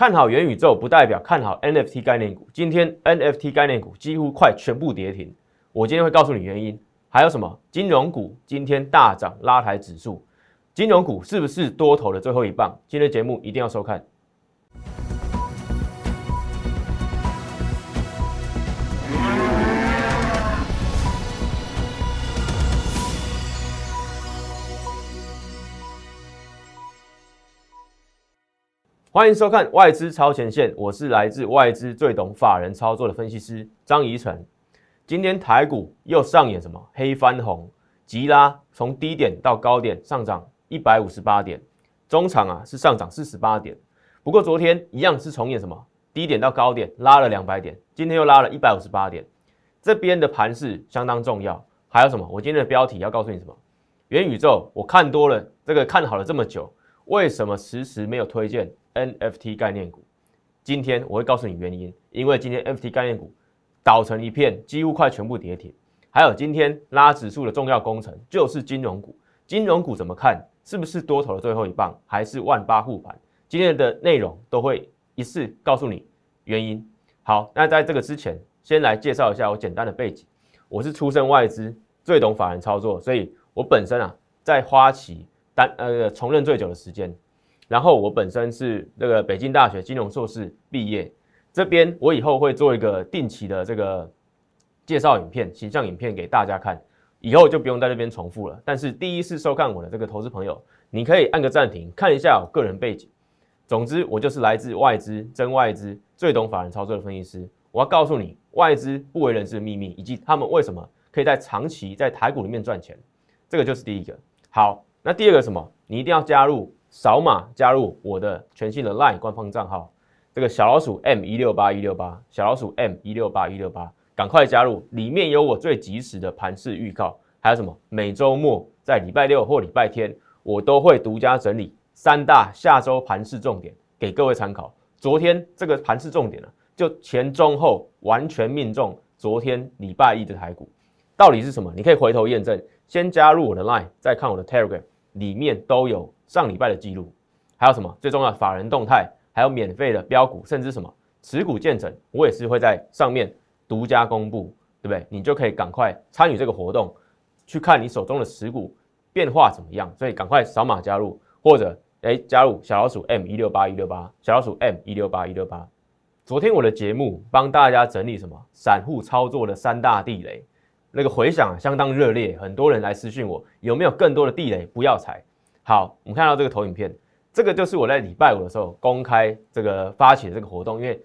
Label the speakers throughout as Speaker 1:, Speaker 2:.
Speaker 1: 看好元宇宙不代表看好 NFT 概念股。今天 NFT 概念股几乎快全部跌停，我今天会告诉你原因。还有什么金融股今天大涨拉抬指数，金融股是不是多头的最后一棒？今天节目一定要收看。欢迎收看外资超前线，我是来自外资最懂法人操作的分析师张怡晨。今天台股又上演什么黑翻红，急拉从低点到高点上涨一百五十八点，中场啊是上涨四十八点。不过昨天一样是重演什么低点到高点拉了两百点，今天又拉了一百五十八点。这边的盘势相当重要。还有什么？我今天的标题要告诉你什么？元宇宙我看多了，这个看好了这么久，为什么迟迟没有推荐？NFT 概念股，今天我会告诉你原因，因为今天 NFT 概念股倒成一片，几乎快全部跌停。还有今天拉指数的重要工程就是金融股，金融股怎么看？是不是多头的最后一棒，还是万八护盘？今天的内容都会一次告诉你原因。好，那在这个之前，先来介绍一下我简单的背景。我是出身外资，最懂法人操作，所以我本身啊，在花旗担呃从任最久的时间。然后我本身是那个北京大学金融硕士毕业，这边我以后会做一个定期的这个介绍影片、形象影片给大家看，以后就不用在这边重复了。但是第一次收看我的这个投资朋友，你可以按个暂停，看一下我个人背景。总之，我就是来自外资、真外资、最懂法人操作的分析师。我要告诉你外资不为人知的秘密，以及他们为什么可以在长期在台股里面赚钱。这个就是第一个。好，那第二个什么？你一定要加入。扫码加入我的全新的 LINE 官方账号，这个小老鼠 M 一六八一六八，小老鼠 M 一六八一六八，赶快加入！里面有我最及时的盘势预告，还有什么？每周末在礼拜六或礼拜天，我都会独家整理三大下周盘势重点给各位参考。昨天这个盘势重点呢，就前中后完全命中。昨天礼拜一的台股到底是什么？你可以回头验证。先加入我的 LINE，再看我的 Telegram，里面都有。上礼拜的记录，还有什么最重要？法人动态，还有免费的标股，甚至什么持股见证，我也是会在上面独家公布，对不对？你就可以赶快参与这个活动，去看你手中的持股变化怎么样。所以赶快扫码加入，或者哎加入小老鼠 M 一六八一六八，小老鼠 M 一六八一六八。昨天我的节目帮大家整理什么散户操作的三大地雷，那个回响相当热烈，很多人来私讯我，有没有更多的地雷不要踩？好，我们看到这个投影片，这个就是我在礼拜五的时候公开这个发起的这个活动，因为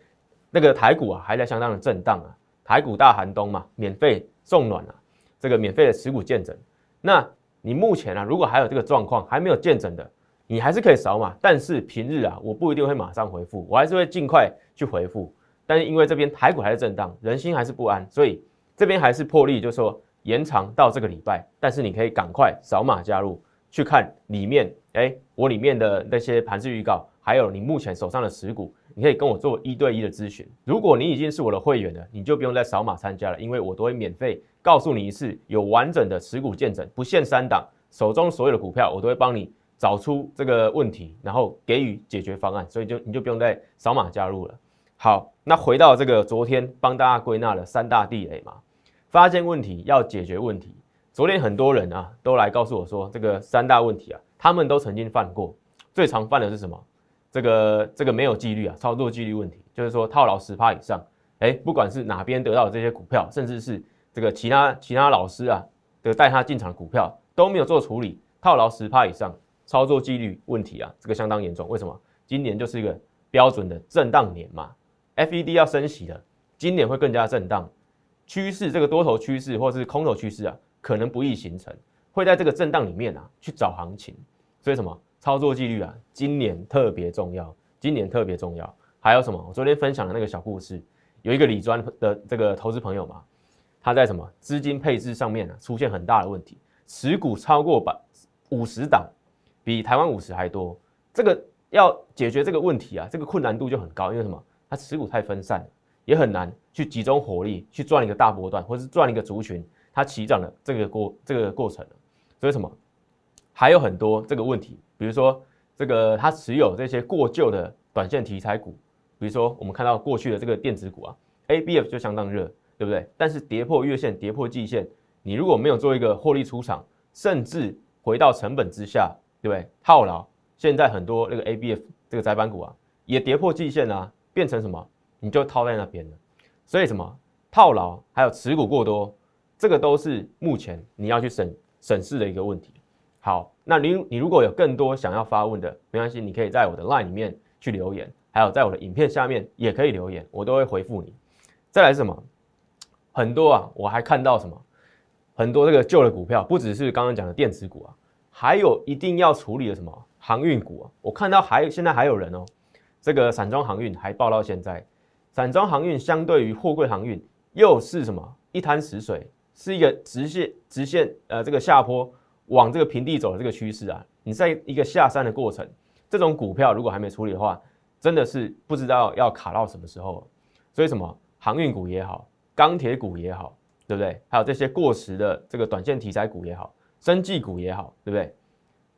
Speaker 1: 那个台股啊还在相当的震荡啊，台股大寒冬嘛，免费送暖啊，这个免费的持股见证。那你目前啊，如果还有这个状况还没有见证的，你还是可以扫码，但是平日啊，我不一定会马上回复，我还是会尽快去回复。但是因为这边台股还是震荡，人心还是不安，所以这边还是破例，就是说延长到这个礼拜，但是你可以赶快扫码加入。去看里面，哎，我里面的那些盘势预告，还有你目前手上的持股，你可以跟我做一对一的咨询。如果你已经是我的会员了，你就不用再扫码参加了，因为我都会免费告诉你一次，有完整的持股见证，不限三档，手中所有的股票，我都会帮你找出这个问题，然后给予解决方案，所以就你就不用再扫码加入了。好，那回到这个昨天帮大家归纳了三大地雷嘛，发现问题要解决问题。昨天很多人啊都来告诉我说，这个三大问题啊，他们都曾经犯过。最常犯的是什么？这个这个没有纪律啊，操作纪律问题，就是说套牢十趴以上。哎，不管是哪边得到这些股票，甚至是这个其他其他老师啊的带他进场的股票都没有做处理，套牢十趴以上，操作纪律问题啊，这个相当严重。为什么？今年就是一个标准的震荡年嘛，FED 要升息了，今年会更加震荡，趋势这个多头趋势或是空头趋势啊。可能不易形成，会在这个震荡里面啊去找行情，所以什么操作纪律啊，今年特别重要，今年特别重要。还有什么？我昨天分享的那个小故事，有一个理专的这个投资朋友嘛，他在什么资金配置上面呢出现很大的问题，持股超过百五十档，比台湾五十还多。这个要解决这个问题啊，这个困难度就很高，因为什么？他持股太分散，也很难去集中火力去赚一个大波段，或是赚一个族群。它起涨的这个过这个过程所以什么还有很多这个问题，比如说这个他持有这些过旧的短线题材股，比如说我们看到过去的这个电子股啊，A B F 就相当热，对不对？但是跌破月线、跌破季线，你如果没有做一个获利出场，甚至回到成本之下，对不对？套牢，现在很多那个 A B F 这个窄板股啊，也跌破季线啊，变成什么？你就套在那边了。所以什么套牢，还有持股过多，这个都是目前你要去审审视的一个问题。好，那你你如果有更多想要发问的，没关系，你可以在我的 LINE 里面去留言，还有在我的影片下面也可以留言，我都会回复你。再来是什么？很多啊，我还看到什么？很多这个旧的股票，不只是刚刚讲的电子股啊，还有一定要处理的什么航运股啊？我看到还现在还有人哦，这个散装航运还报到现在，散装航运相对于货柜航运又是什么一滩死水，是一个直线直线呃这个下坡。往这个平地走的这个趋势啊，你在一个下山的过程，这种股票如果还没处理的话，真的是不知道要卡到什么时候。所以什么航运股也好，钢铁股也好，对不对？还有这些过时的这个短线题材股也好，生技股也好，对不对？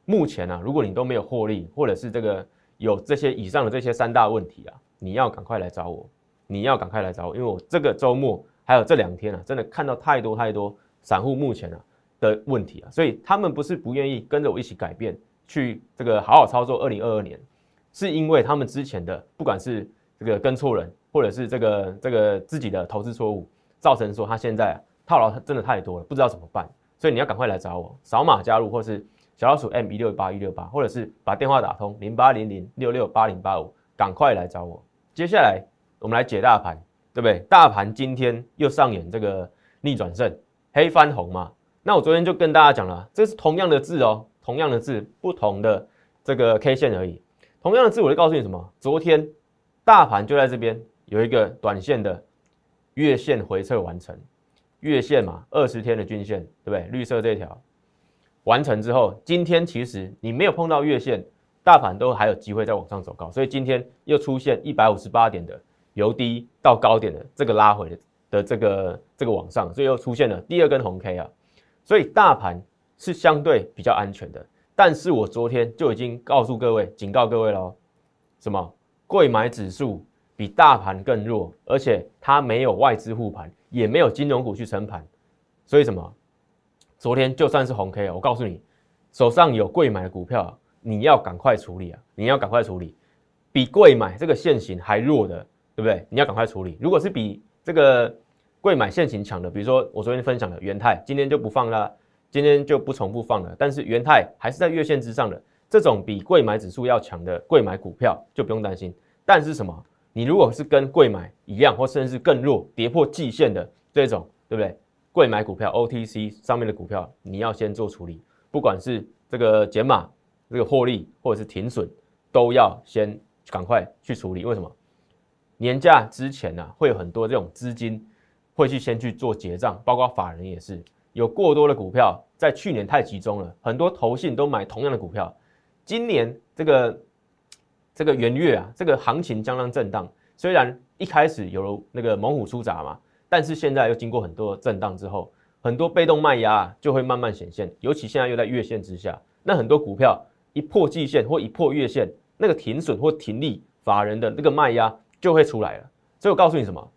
Speaker 1: 目前呢，如果你都没有获利，或者是这个有这些以上的这些三大问题啊，你要赶快来找我，你要赶快来找我，因为我这个周末还有这两天啊，真的看到太多太多散户目前啊。的问题啊，所以他们不是不愿意跟着我一起改变，去这个好好操作。二零二二年，是因为他们之前的不管是这个跟错人，或者是这个这个自己的投资错误，造成说他现在套牢真的太多了，不知道怎么办。所以你要赶快来找我，扫码加入，或是小老鼠 M 一六八一六八，或者是把电话打通零八零零六六八零八五，赶快来找我。接下来我们来解大盘，对不对？大盘今天又上演这个逆转胜，黑翻红嘛。那我昨天就跟大家讲了，这是同样的字哦，同样的字，不同的这个 K 线而已。同样的字，我就告诉你什么？昨天大盘就在这边有一个短线的月线回撤完成，月线嘛，二十天的均线，对不对？绿色这条完成之后，今天其实你没有碰到月线，大盘都还有机会再往上走高，所以今天又出现一百五十八点的由低到高点的这个拉回的的这个这个往上，所以又出现了第二根红 K 啊。所以大盘是相对比较安全的，但是我昨天就已经告诉各位、警告各位了，什么？贵买指数比大盘更弱，而且它没有外资护盘，也没有金融股去撑盘，所以什么？昨天就算是红 K，啊我告诉你，手上有贵买的股票，你要赶快处理啊！你要赶快处理，比贵买这个现行还弱的，对不对？你要赶快处理。如果是比这个。贵买现行强的，比如说我昨天分享的元泰，今天就不放了，今天就不重复放了。但是元泰还是在月线之上的，这种比贵买指数要强的贵买股票就不用担心。但是什么？你如果是跟贵买一样，或甚至更弱，跌破季线的这种，对不对？贵买股票 OTC 上面的股票，你要先做处理，不管是这个减码、这个获利或者是停损，都要先赶快去处理。为什么？年假之前呢，会有很多这种资金。会去先去做结账，包括法人也是有过多的股票，在去年太集中了，很多投信都买同样的股票。今年这个这个元月啊，这个行情相当震荡。虽然一开始有那个猛虎出闸嘛，但是现在又经过很多震荡之后，很多被动卖压就会慢慢显现。尤其现在又在月线之下，那很多股票一破季线或一破月线，那个停损或停利，法人的那个卖压就会出来了。所以我告诉你什么？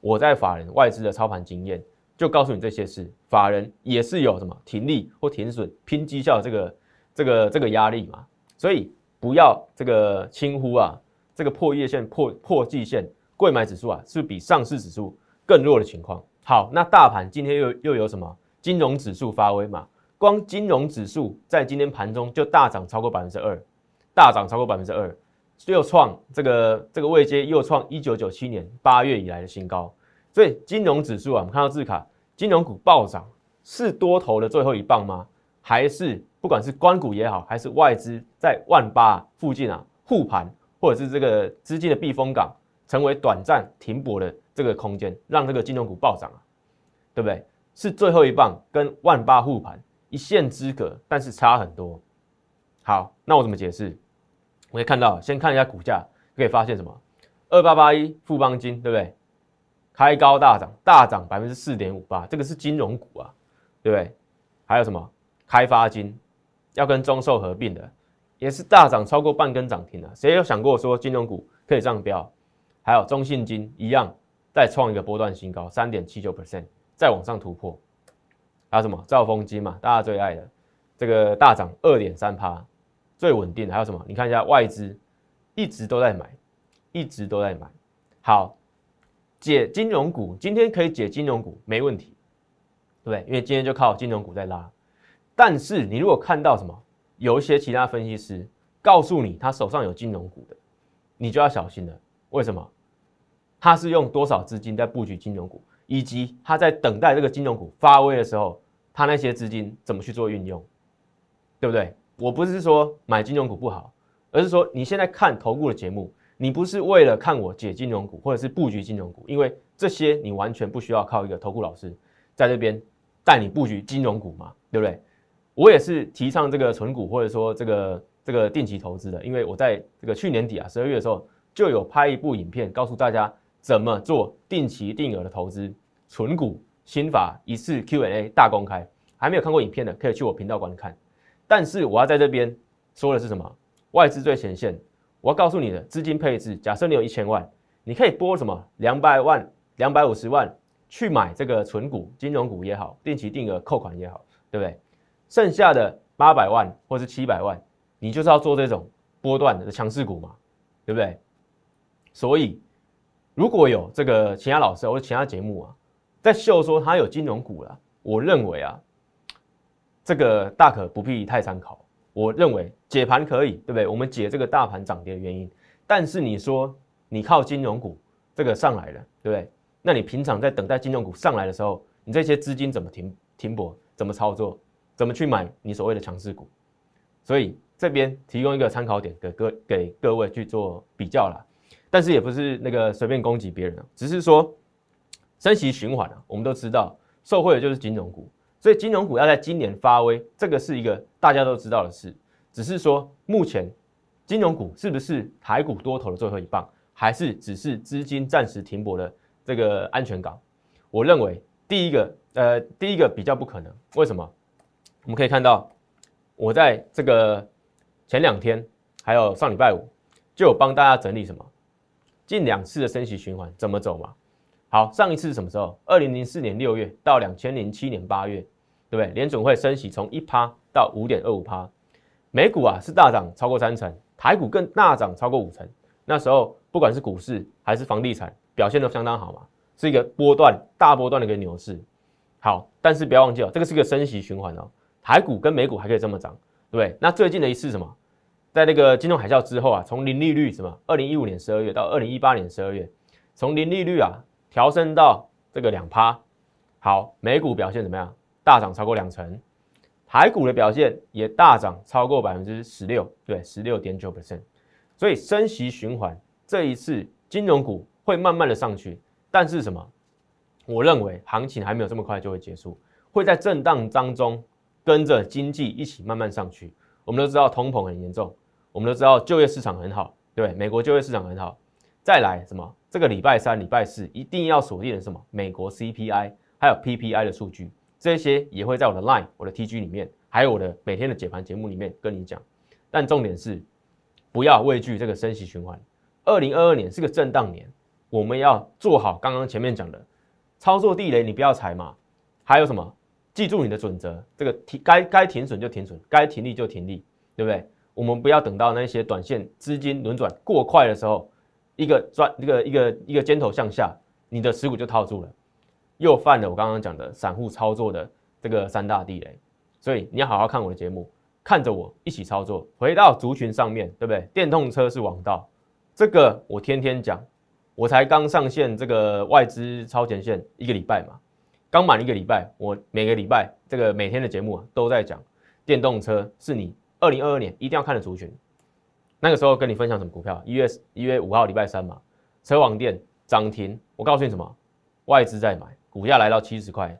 Speaker 1: 我在法人外资的操盘经验，就告诉你这些事。法人也是有什么停利或停损、拼绩效这个、这个、这个压力嘛，所以不要这个轻忽啊，这个破月线、破破季线，贵买指数啊，是比上市指数更弱的情况。好，那大盘今天又又有什么金融指数发威嘛？光金融指数在今天盘中就大涨超过百分之二，大涨超过百分之二。又创这个这个位阶，又创一九九七年八月以来的新高。所以金融指数啊，我们看到字卡，金融股暴涨，是多头的最后一棒吗？还是不管是关股也好，还是外资在万八附近啊护盘，或者是这个资金的避风港，成为短暂停泊的这个空间，让这个金融股暴涨啊，对不对？是最后一棒跟万八护盘一线之隔，但是差很多。好，那我怎么解释？我可以看到，先看一下股价，可以发现什么？二八八一富邦金，对不对？开高大涨，大涨百分之四点五八，这个是金融股啊，对不对？还有什么？开发金要跟中寿合并的，也是大涨超过半根涨停了。谁有想过说金融股可以这样飙？还有中信金一样再创一个波段新高，三点七九 percent 再往上突破。还有什么兆丰金嘛，大家最爱的这个大涨二点三趴，最稳定的。还有什么？你看一下外资一直都在买，一直都在买。好，解金融股今天可以解金融股没问题，对不对？因为今天就靠金融股在拉。但是你如果看到什么，有一些其他分析师告诉你他手上有金融股的，你就要小心了。为什么？他是用多少资金在布局金融股，以及他在等待这个金融股发威的时候，他那些资金怎么去做运用，对不对？我不是说买金融股不好，而是说你现在看投顾的节目，你不是为了看我解金融股或者是布局金融股，因为这些你完全不需要靠一个投顾老师在这边带你布局金融股嘛，对不对？我也是提倡这个存股或者说这个这个定期投资的，因为我在这个去年底啊十二月的时候就有拍一部影片，告诉大家怎么做定期定额的投资存股心法一次 Q&A 大公开，还没有看过影片的可以去我频道观看。但是我要在这边说的是什么？外资最前线，我要告诉你的资金配置，假设你有一千万，你可以拨什么两百万、两百五十万去买这个存股、金融股也好，定期定额扣款也好，对不对？剩下的八百万或是七百万，你就是要做这种波段的强势股嘛，对不对？所以如果有这个其他老师或者其他节目啊，在秀说他有金融股了，我认为啊，这个大可不必太参考。我认为解盘可以，对不对？我们解这个大盘涨跌的原因，但是你说你靠金融股这个上来了，对不对？那你平常在等待金融股上来的时候，你这些资金怎么停停泊？怎么操作？怎么去买你所谓的强势股？所以这边提供一个参考点给各给各位去做比较啦。但是也不是那个随便攻击别人啊，只是说升息循环啊，我们都知道受惠的就是金融股，所以金融股要在今年发威，这个是一个大家都知道的事。只是说目前金融股是不是台股多头的最后一棒，还是只是资金暂时停泊的这个安全港？我认为第一个呃第一个比较不可能，为什么？我们可以看到，我在这个前两天，还有上礼拜五，就有帮大家整理什么近两次的升息循环怎么走嘛。好，上一次是什么时候？二零零四年六月到两千零七年八月，对不对？联准会升息从一趴到五点二五趴，美股啊是大涨超过三成，台股更大涨超过五成。那时候不管是股市还是房地产表现都相当好嘛，是一个波段大波段的一个牛市。好，但是不要忘记哦，这个是个升息循环哦。台股跟美股还可以这么涨，对不对？那最近的一次什么，在那个金融海啸之后啊，从零利率什么，二零一五年十二月到二零一八年十二月，从零利率啊调升到这个两趴。好，美股表现怎么样？大涨超过两成，台股的表现也大涨超过百分之十六，对，十六点九 percent。所以升息循环这一次金融股会慢慢的上去，但是什么？我认为行情还没有这么快就会结束，会在震荡当中。跟着经济一起慢慢上去，我们都知道通膨很严重，我们都知道就业市场很好，对美国就业市场很好。再来什么？这个礼拜三、礼拜四一定要锁定的什么？美国 CPI 还有 PPI 的数据，这些也会在我的 Line、我的 TG 里面，还有我的每天的解盘节目里面跟你讲。但重点是，不要畏惧这个升息循环。二零二二年是个震荡年，我们要做好刚刚前面讲的操作地雷，你不要踩嘛。还有什么？记住你的准则，这个停该该停损就停损，该停利就停利，对不对？我们不要等到那些短线资金轮转过快的时候，一个转一个一个一个尖头向下，你的持股就套住了，又犯了我刚刚讲的散户操作的这个三大地雷。所以你要好好看我的节目，看着我一起操作。回到族群上面对不对？电动车是王道，这个我天天讲，我才刚上线这个外资超前线一个礼拜嘛。刚满一个礼拜，我每个礼拜这个每天的节目啊都在讲电动车是你二零二二年一定要看的族群。那个时候跟你分享什么股票？一月一月五号礼拜三嘛，车网电涨停。我告诉你什么？外资在买，股价来到七十块。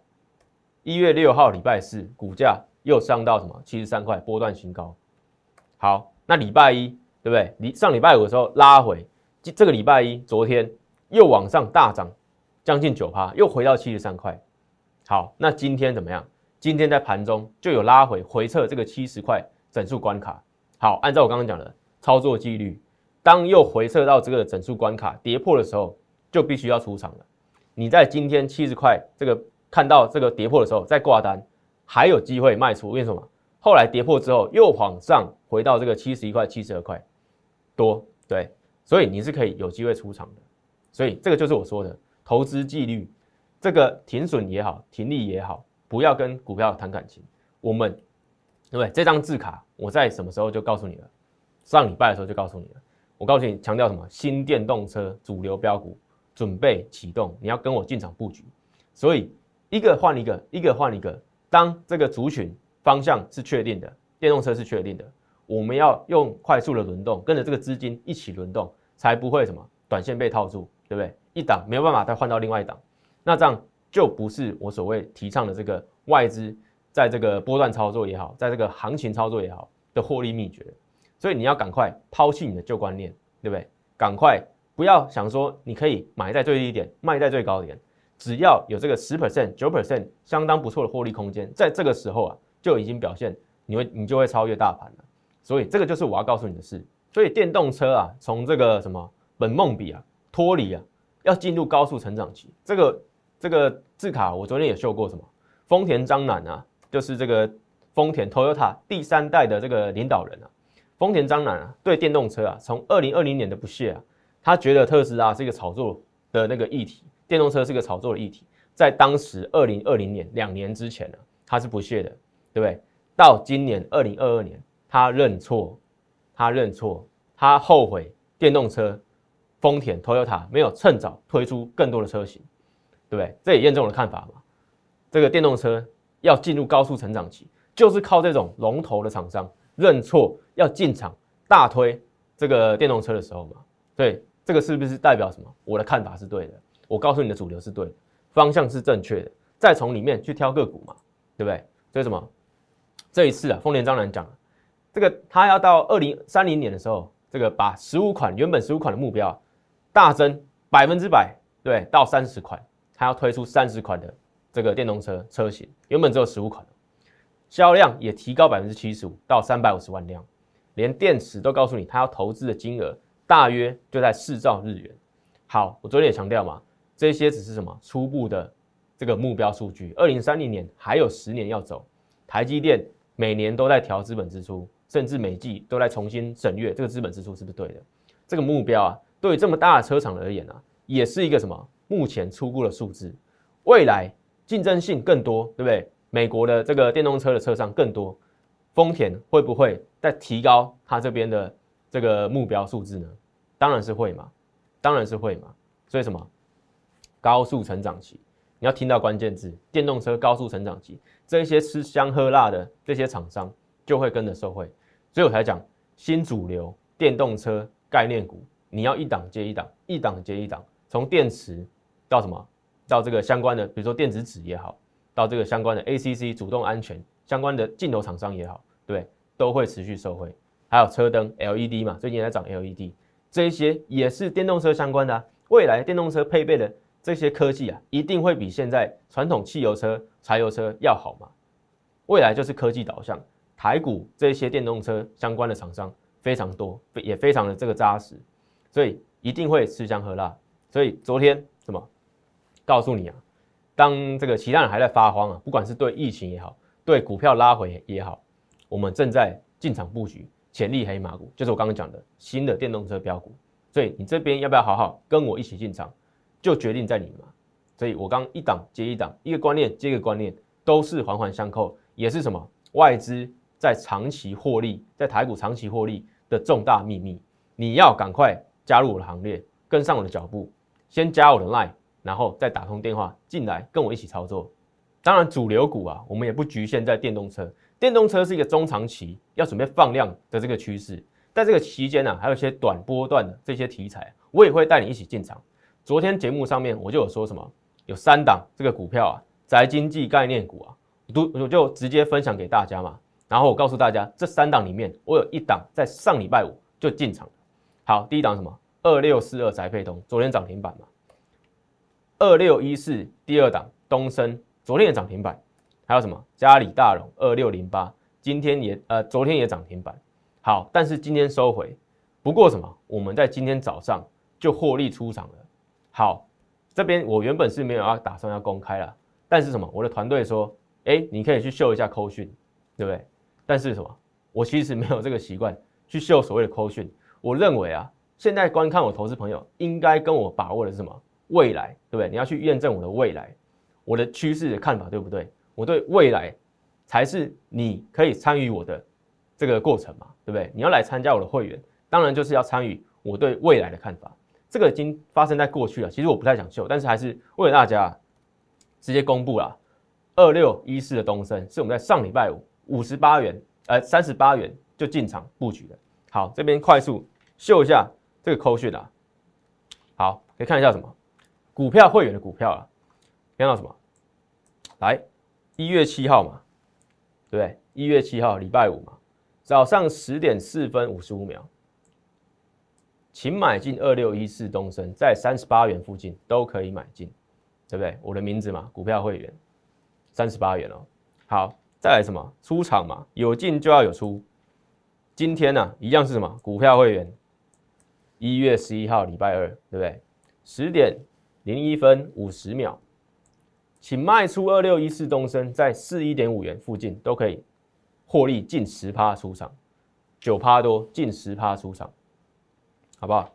Speaker 1: 一月六号礼拜四，股价又上到什么？七十三块，波段新高。好，那礼拜一对不对？礼上礼拜五的时候拉回，这这个礼拜一昨天又往上大涨将近九趴，又回到七十三块。好，那今天怎么样？今天在盘中就有拉回回撤这个七十块整数关卡，好，按照我刚刚讲的操作纪律，当又回撤到这个整数关卡跌破的时候，就必须要出场了。你在今天七十块这个看到这个跌破的时候再挂单，还有机会卖出。为什么？后来跌破之后又往上回到这个七十一块、七十二块多，对，所以你是可以有机会出场的。所以这个就是我说的投资纪律，这个停损也好，停利也好，不要跟股票谈感情。我们对不对？这张字卡我在什么时候就告诉你了？上礼拜的时候就告诉你了。我告诉你，强调什么？新电动车主流标股准备启动，你要跟我进场布局。所以一个换一个，一个换一个。当这个族群方向是确定的，电动车是确定的，我们要用快速的轮动，跟着这个资金一起轮动，才不会什么短线被套住。对不对？一档没有办法再换到另外一档，那这样就不是我所谓提倡的这个外资在这个波段操作也好，在这个行情操作也好的获利秘诀。所以你要赶快抛弃你的旧观念，对不对？赶快不要想说你可以买在最低点，卖在最高点，只要有这个十 percent、九 percent 相当不错的获利空间，在这个时候啊就已经表现你会你就会超越大盘了。所以这个就是我要告诉你的事。所以电动车啊，从这个什么本梦比啊。脱离啊，要进入高速成长期。这个这个字卡，我昨天也秀过什么？丰田章男啊，就是这个丰田 Toyota 第三代的这个领导人啊。丰田章男啊，对电动车啊，从二零二零年的不屑啊，他觉得特斯拉是一个炒作的那个议题，电动车是一个炒作的议题。在当时二零二零年两年之前呢，他是不屑的，对不对？到今年二零二二年，他认错，他认错，他后悔电动车。丰田、Toyota 没有趁早推出更多的车型，对不对？这也验证我的看法嘛。这个电动车要进入高速成长期，就是靠这种龙头的厂商认错要进场大推这个电动车的时候嘛。对，这个是不是代表什么？我的看法是对的，我告诉你的主流是对的，方向是正确的，再从里面去挑个股嘛，对不对？所以什么？这一次啊，丰田章男讲，这个他要到二零三零年的时候，这个把十五款原本十五款的目标。大增百分之百，对，到三十款，他要推出三十款的这个电动车车型，原本只有十五款，销量也提高百分之七十五到三百五十万辆，连电池都告诉你，他要投资的金额大约就在四兆日元。好，我昨天也强调嘛，这些只是什么初步的这个目标数据，二零三零年还有十年要走，台积电每年都在调资本支出，甚至每季都在重新审阅这个资本支出是不是对的，这个目标啊。对于这么大的车厂而言啊，也是一个什么？目前初步的数字，未来竞争性更多，对不对？美国的这个电动车的车商更多，丰田会不会再提高它这边的这个目标数字呢？当然是会嘛，当然是会嘛。所以什么？高速成长期，你要听到关键字：电动车高速成长期，这些吃香喝辣的这些厂商就会跟着受惠。所以我才讲新主流电动车概念股。你要一档接一档，一档接一档，从电池到什么，到这个相关的，比如说电子纸也好，到这个相关的 ACC 主动安全相关的镜头厂商也好，对，都会持续受惠。还有车灯 LED 嘛，最近在涨 LED，这些也是电动车相关的啊。未来电动车配备的这些科技啊，一定会比现在传统汽油车、柴油车要好嘛。未来就是科技导向，台股这些电动车相关的厂商非常多，也非常的这个扎实。所以一定会吃香喝辣。所以昨天什么告诉你啊？当这个其他人还在发慌啊，不管是对疫情也好，对股票拉回也好，我们正在进场布局潜力黑马股，就是我刚刚讲的新的电动车标股。所以你这边要不要好好跟我一起进场，就决定在你嘛。所以我刚一档接一档，一个观念接一个观念，都是环环相扣，也是什么外资在长期获利，在台股长期获利的重大秘密。你要赶快。加入我的行列，跟上我的脚步，先加我的 line，然后再打通电话进来跟我一起操作。当然，主流股啊，我们也不局限在电动车，电动车是一个中长期要准备放量的这个趋势。在这个期间呢，还有一些短波段的这些题材，我也会带你一起进场。昨天节目上面我就有说什么，有三档这个股票啊，宅经济概念股啊，都我就直接分享给大家嘛。然后我告诉大家，这三档里面，我有一档在上礼拜五就进场。好，第一档什么？二六四二宅配通，昨天涨停板嘛。二六一四第二档东升，昨天也涨停板。还有什么？嘉里大荣二六零八，今天也呃昨天也涨停板。好，但是今天收回，不过什么？我们在今天早上就获利出场了。好，这边我原本是没有要打算要公开了，但是什么？我的团队说，哎，你可以去秀一下扣讯，对不对？但是什么？我其实没有这个习惯去秀所谓的扣讯。我认为啊，现在观看我投资朋友应该跟我把握的是什么？未来，对不对？你要去验证我的未来，我的趋势的看法对不对？我对未来才是你可以参与我的。这个过程嘛，对不对？你要来参加我的会员，当然就是要参与我对未来的看法。这个已经发生在过去了，其实我不太想秀，但是还是为了大家直接公布了。二六一四的东升是我们在上礼拜五五十八元，呃三十八元就进场布局的。好，这边快速秀一下这个扣讯啊。好，可以看一下什么股票会员的股票啊？看到什么？来，一月七号嘛，对不对？一月七号礼拜五嘛。早上十点四分五十五秒，请买进二六一四东升，在三十八元附近都可以买进，对不对？我的名字嘛，股票会员，三十八元哦。好，再来什么？出场嘛，有进就要有出。今天呢，一样是什么？股票会员，一月十一号礼拜二，对不对？十点零一分五十秒，请卖出二六一四东升，在四一点五元附近都可以。获利近十趴出场，九趴多，近十趴出场，好不好？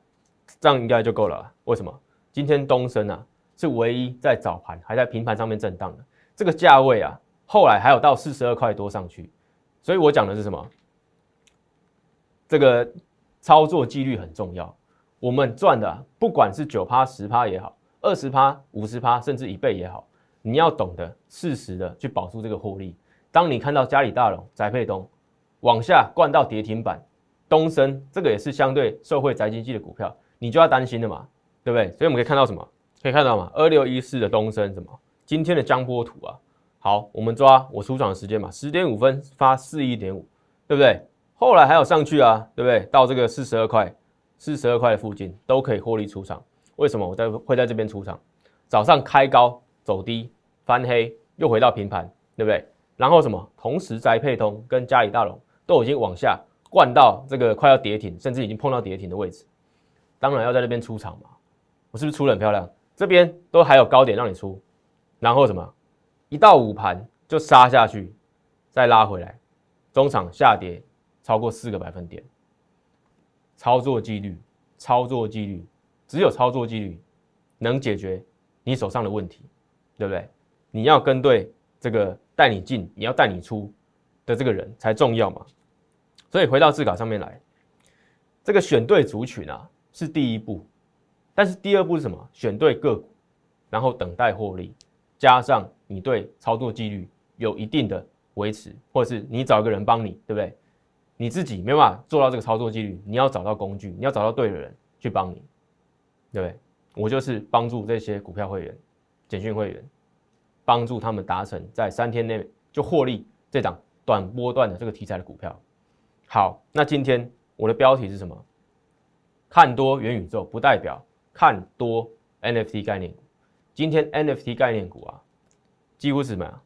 Speaker 1: 这样应该就够了。为什么？今天东升啊是唯一在早盘还在平盘上面震荡的，这个价位啊，后来还有到四十二块多上去。所以我讲的是什么？这个操作纪律很重要。我们赚的不管是九趴、十趴也好，二十趴、五十趴，甚至一倍也好，你要懂得适时的去保住这个获利。当你看到嘉里大龙、宅配东往下灌到跌停板，东升这个也是相对受惠宅经济的股票，你就要担心的嘛，对不对？所以我们可以看到什么？可以看到嘛，二六一四的东升什么？今天的江波图啊，好，我们抓我出场的时间嘛，十点五分发四一点五，对不对？后来还有上去啊，对不对？到这个四十二块、四十二块的附近都可以获利出场。为什么我在会在这边出场？早上开高走低翻黑，又回到平盘，对不对？然后什么？同时宅配通跟嘉里大龙都已经往下灌到这个快要跌停，甚至已经碰到跌停的位置。当然要在那边出场嘛。我是不是出的很漂亮？这边都还有高点让你出，然后什么？一到午盘就杀下去，再拉回来，中场下跌超过四个百分点。操作纪律，操作纪律，只有操作纪律能解决你手上的问题，对不对？你要跟对这个。带你进，你要带你出的这个人才重要嘛。所以回到字稿上面来，这个选对族群啊是第一步，但是第二步是什么？选对个股，然后等待获利，加上你对操作纪律有一定的维持，或者是你找一个人帮你，对不对？你自己没办法做到这个操作纪律，你要找到工具，你要找到对的人去帮你，对不对？我就是帮助这些股票会员、简讯会员。帮助他们达成在三天内就获利这档短波段的这个题材的股票。好，那今天我的标题是什么？看多元宇宙不代表看多 NFT 概念股。今天 NFT 概念股啊，几乎是什么呀？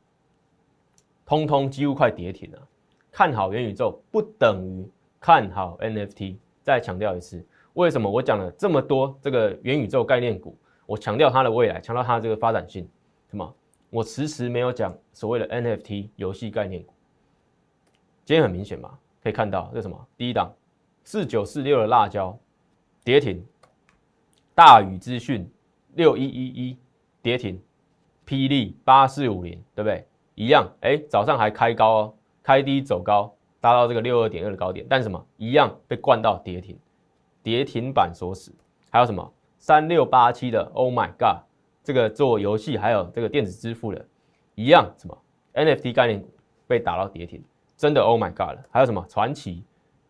Speaker 1: 通通几乎快跌停了。看好元宇宙不等于看好 NFT。再强调一次，为什么我讲了这么多这个元宇宙概念股？我强调它的未来，强调它的这个发展性，什么？我迟迟没有讲所谓的 NFT 游戏概念股，今天很明显嘛，可以看到这什么第一档四九四六的辣椒跌停，大宇资讯六一一一跌停，霹雳八四五零对不对？一样哎，早上还开高哦，开低走高，达到这个六二点二的高点，但什么一样被灌到跌停，跌停板锁死。还有什么三六八七的 Oh my God！这个做游戏还有这个电子支付的，一样什么 NFT 概念股被打到跌停，真的 Oh my God 了。还有什么传奇，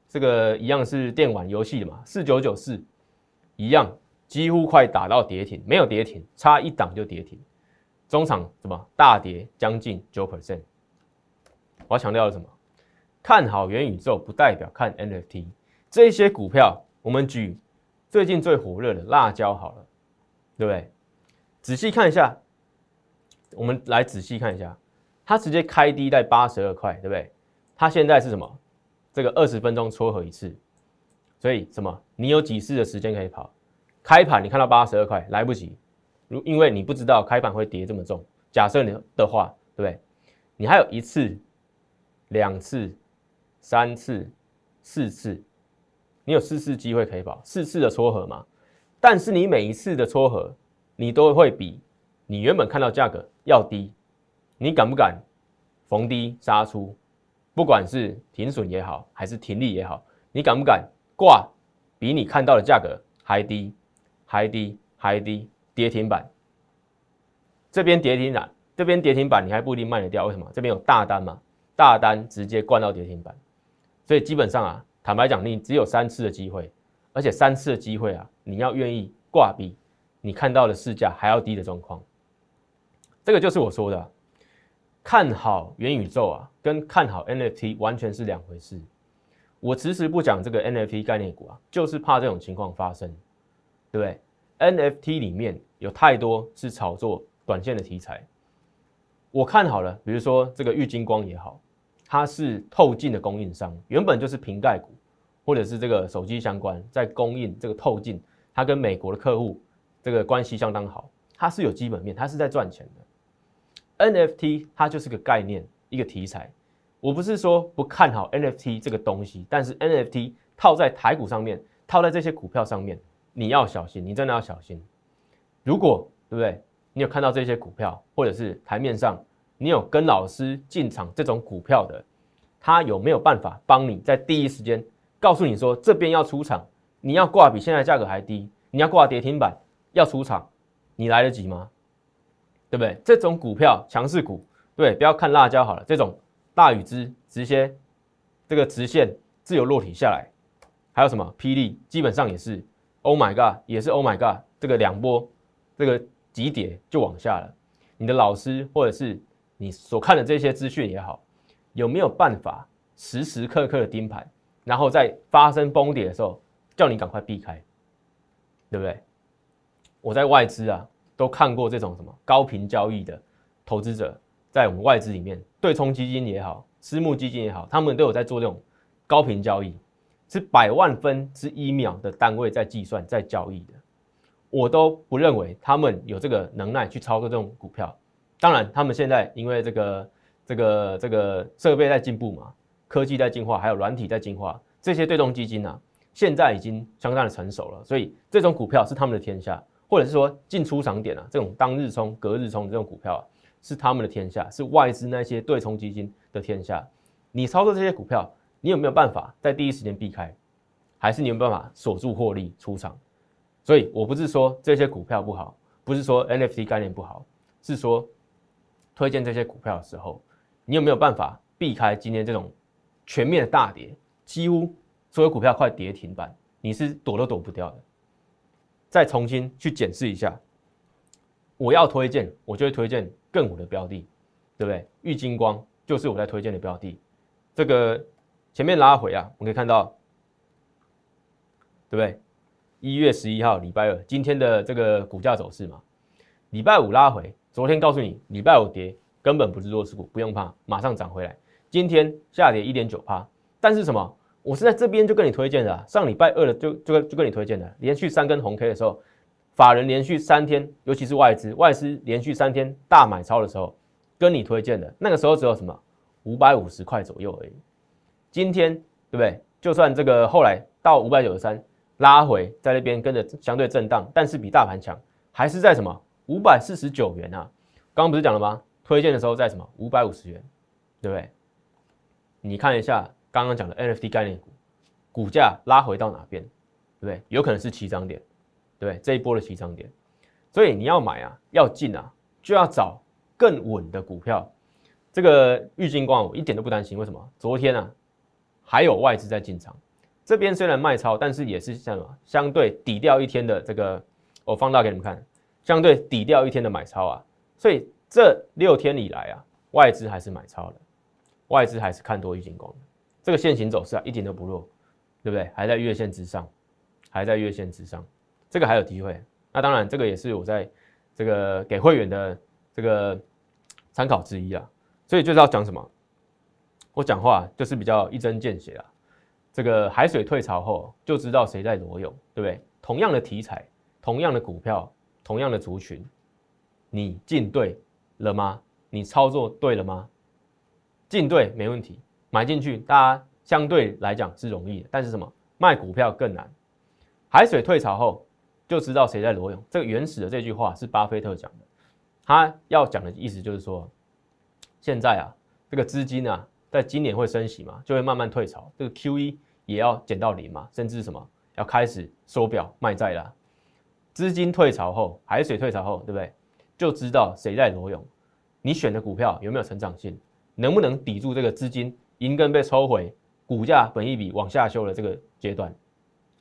Speaker 1: 这个一样是电玩游戏的嘛，四九九四一样几乎快打到跌停，没有跌停，差一档就跌停，中场什么大跌将近九 percent。我要强调的什么？看好元宇宙不代表看 NFT，这些股票我们举最近最火热的辣椒好了，对不对？仔细看一下，我们来仔细看一下，它直接开低在八十二块，对不对？它现在是什么？这个二十分钟撮合一次，所以什么？你有几次的时间可以跑？开盘你看到八十二块来不及，如因为你不知道开盘会跌这么重。假设你的话，对不对？你还有一次、两次、三次、四次，你有四次机会可以跑，四次的撮合嘛？但是你每一次的撮合，你都会比你原本看到价格要低，你敢不敢逢低杀出？不管是停损也好，还是停利也好，你敢不敢挂比你看到的价格还低、还低、还低跌停板？这边跌停板，这边跌停板，你还不一定卖得掉。为什么？这边有大单嘛？大单直接灌到跌停板，所以基本上啊，坦白讲，你只有三次的机会，而且三次的机会啊，你要愿意挂比你看到的市价还要低的状况，这个就是我说的，看好元宇宙啊，跟看好 NFT 完全是两回事。我迟迟不讲这个 NFT 概念股啊，就是怕这种情况发生，对不对？NFT 里面有太多是炒作。短线的题材，我看好了。比如说这个玉金光也好，它是透镜的供应商，原本就是瓶盖股，或者是这个手机相关，在供应这个透镜，它跟美国的客户这个关系相当好，它是有基本面，它是在赚钱的。NFT 它就是个概念，一个题材。我不是说不看好 NFT 这个东西，但是 NFT 套在台股上面，套在这些股票上面，你要小心，你真的要小心。如果对不对？你有看到这些股票，或者是台面上你有跟老师进场这种股票的，他有没有办法帮你在第一时间告诉你说这边要出场，你要挂比现在价格还低，你要挂跌停板要出场，你来得及吗？对不对？这种股票强势股，对，不要看辣椒好了，这种大禹之直接这个直线自由落体下来，还有什么霹雳，基本上也是，Oh my god，也是 Oh my god，这个两波这个。急跌就往下了，你的老师或者是你所看的这些资讯也好，有没有办法时时刻刻的盯盘，然后在发生崩跌的时候叫你赶快避开，对不对？我在外资啊都看过这种什么高频交易的投资者，在我们外资里面，对冲基金也好，私募基金也好，他们都有在做这种高频交易，是百万分之一秒的单位在计算在交易的。我都不认为他们有这个能耐去操作这种股票。当然，他们现在因为这个、这个、这个设备在进步嘛，科技在进化，还有软体在进化，这些对冲基金啊，现在已经相当的成熟了。所以，这种股票是他们的天下，或者是说进出场点啊，这种当日冲、隔日冲这种股票啊，是他们的天下，是外资那些对冲基金的天下。你操作这些股票，你有没有办法在第一时间避开，还是你有办法锁住获利出场？所以我不是说这些股票不好，不是说 NFT 概念不好，是说推荐这些股票的时候，你有没有办法避开今天这种全面的大跌，几乎所有股票快跌停板，你是躲都躲不掉的。再重新去检视一下，我要推荐，我就会推荐更火的标的，对不对？玉金光就是我在推荐的标的，这个前面拉回啊，我们可以看到，对不对？一月十一号，礼拜二，今天的这个股价走势嘛，礼拜五拉回，昨天告诉你礼拜五跌，根本不是弱势股，不用怕，马上涨回来。今天下跌一点九趴，但是什么？我是在这边就跟你推荐的，上礼拜二的就就跟就跟你推荐的，连续三根红 K 的时候，法人连续三天，尤其是外资，外资连续三天大买超的时候，跟你推荐的，那个时候只有什么五百五十块左右而已。今天对不对？就算这个后来到五百九十三。拉回在那边跟着相对震荡，但是比大盘强，还是在什么五百四十九元啊？刚刚不是讲了吗？推荐的时候在什么五百五十元，对不对？你看一下刚刚讲的 NFT 概念股，股价拉回到哪边，对不对？有可能是起涨点，对不对？这一波的起涨点，所以你要买啊，要进啊，就要找更稳的股票。这个玉金光我一点都不担心，为什么？昨天啊还有外资在进场。这边虽然卖超，但是也是像什么相对抵掉一天的这个，我放大给你们看，相对抵掉一天的买超啊，所以这六天以来啊，外资还是买超的，外资还是看多预警光这个线形走势啊一点都不弱，对不对？还在月线之上，还在月线之上，这个还有机会。那当然，这个也是我在这个给会员的这个参考之一啊。所以就是要讲什么，我讲话就是比较一针见血啊。这个海水退潮后，就知道谁在裸泳，对不对？同样的题材，同样的股票，同样的族群，你进对了吗？你操作对了吗？进对没问题，买进去，大家相对来讲是容易的，但是什么卖股票更难。海水退潮后，就知道谁在裸泳。这个原始的这句话是巴菲特讲的，他要讲的意思就是说，现在啊，这个资金啊，在今年会升息嘛，就会慢慢退潮，这个 Q E 也要减到零嘛，甚至什么要开始收表卖债啦。资金退潮后，海水退潮后，对不对？就知道谁在裸泳。你选的股票有没有成长性？能不能抵住这个资金银根被抽回，股价本一笔往下修的这个阶段？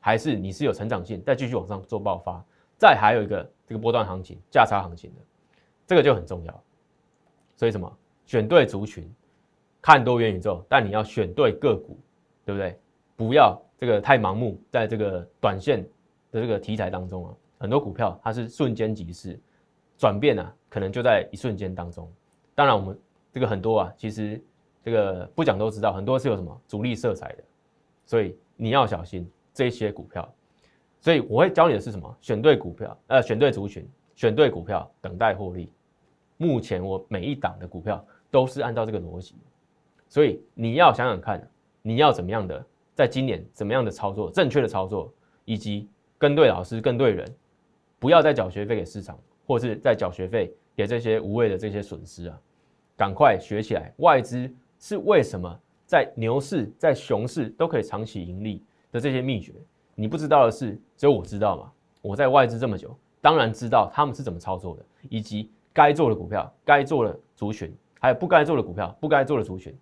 Speaker 1: 还是你是有成长性，再继续往上做爆发？再还有一个这个波段行情、价差行情的，这个就很重要。所以什么？选对族群，看多元宇宙，但你要选对个股，对不对？不要这个太盲目，在这个短线的这个题材当中啊，很多股票它是瞬间即逝。转变啊，可能就在一瞬间当中。当然，我们这个很多啊，其实这个不讲都知道，很多是有什么主力色彩的，所以你要小心这些股票。所以我会教你的是什么？选对股票，呃，选对族群，选对股票，等待获利。目前我每一档的股票都是按照这个逻辑，所以你要想想看，你要怎么样的，在今年怎么样的操作，正确的操作，以及跟对老师，跟对人，不要再缴学费给市场。或是在缴学费给这些无谓的这些损失啊，赶快学起来。外资是为什么在牛市、在熊市都可以长期盈利的这些秘诀，你不知道的是，只有我知道嘛。我在外资这么久，当然知道他们是怎么操作的，以及该做的股票、该做的族群，还有不该做的股票、不该做的族群，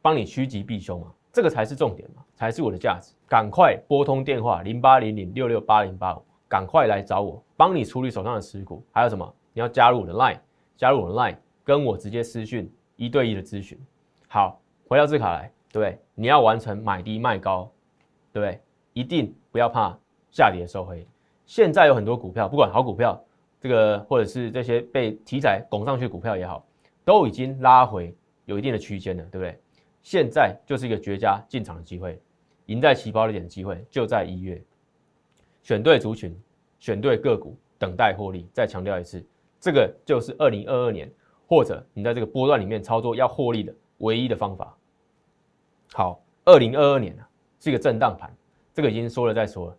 Speaker 1: 帮你趋吉避凶嘛。这个才是重点嘛，才是我的价值。赶快拨通电话零八零零六六八零八五。赶快来找我，帮你处理手上的持股。还有什么？你要加入我的 Line，加入我的 Line，跟我直接私讯一对一的咨询。好，回到字卡来，对？你要完成买低卖高，对不对？一定不要怕下跌收回。现在有很多股票，不管好股票，这个或者是这些被题材拱上去股票也好，都已经拉回有一定的区间了，对不对？现在就是一个绝佳进场的机会，赢在起跑点的机会就在一月。选对族群，选对个股，等待获利。再强调一次，这个就是二零二二年，或者你在这个波段里面操作要获利的唯一的方法。好，二零二二年啊，是一个震荡盘，这个已经说了再说了。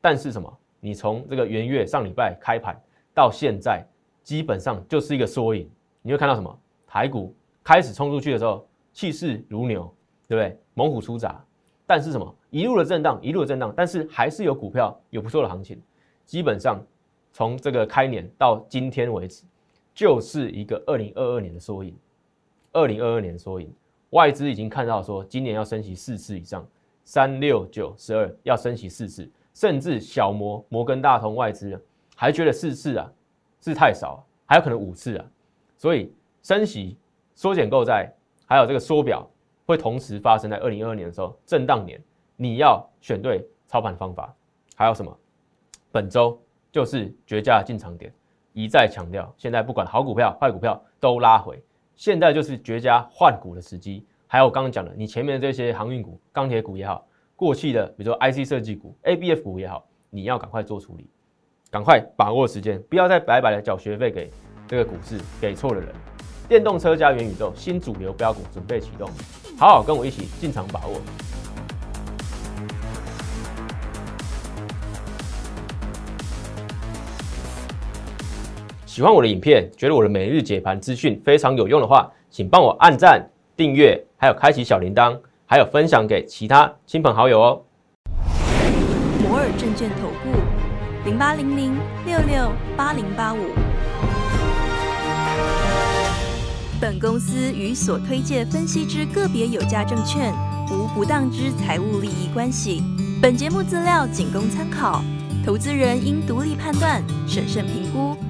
Speaker 1: 但是什么？你从这个元月上礼拜开盘到现在，基本上就是一个缩影。你会看到什么？台股开始冲出去的时候，气势如牛，对不对？猛虎出闸。但是什么？一路的震荡，一路的震荡，但是还是有股票有不错的行情。基本上从这个开年到今天为止，就是一个二零二二年的缩影。二零二二年的缩影，外资已经看到说，今年要升息四次以上，三六九十二要升息四次，甚至小摩摩根大通外资还觉得四次啊是太少，还有可能五次啊。所以升息、缩减购债，还有这个缩表，会同时发生在二零二二年的时候，震荡年。你要选对操盘方法，还有什么？本周就是绝佳进场点，一再强调。现在不管好股票、坏股票都拉回，现在就是绝佳换股的时机。还有我刚刚讲的，你前面的这些航运股、钢铁股也好，过去的比如说 IC 设计股、ABF 股也好，你要赶快做处理，赶快把握时间，不要再白白的缴学费给这个股市，给错了人。电动车加元宇宙新主流标股准备启动，好好跟我一起进场把握。喜欢我的影片，觉得我的每日解盘资讯非常有用的话，请帮我按赞、订阅，还有开启小铃铛，还有分享给其他亲朋好友哦。摩尔证券投顾零八零零六六八零八五。本公司与所推介分析之个别有价证券无不当之财务利益关系。本节目资料仅供参考，投资人应独立判断、审慎评估。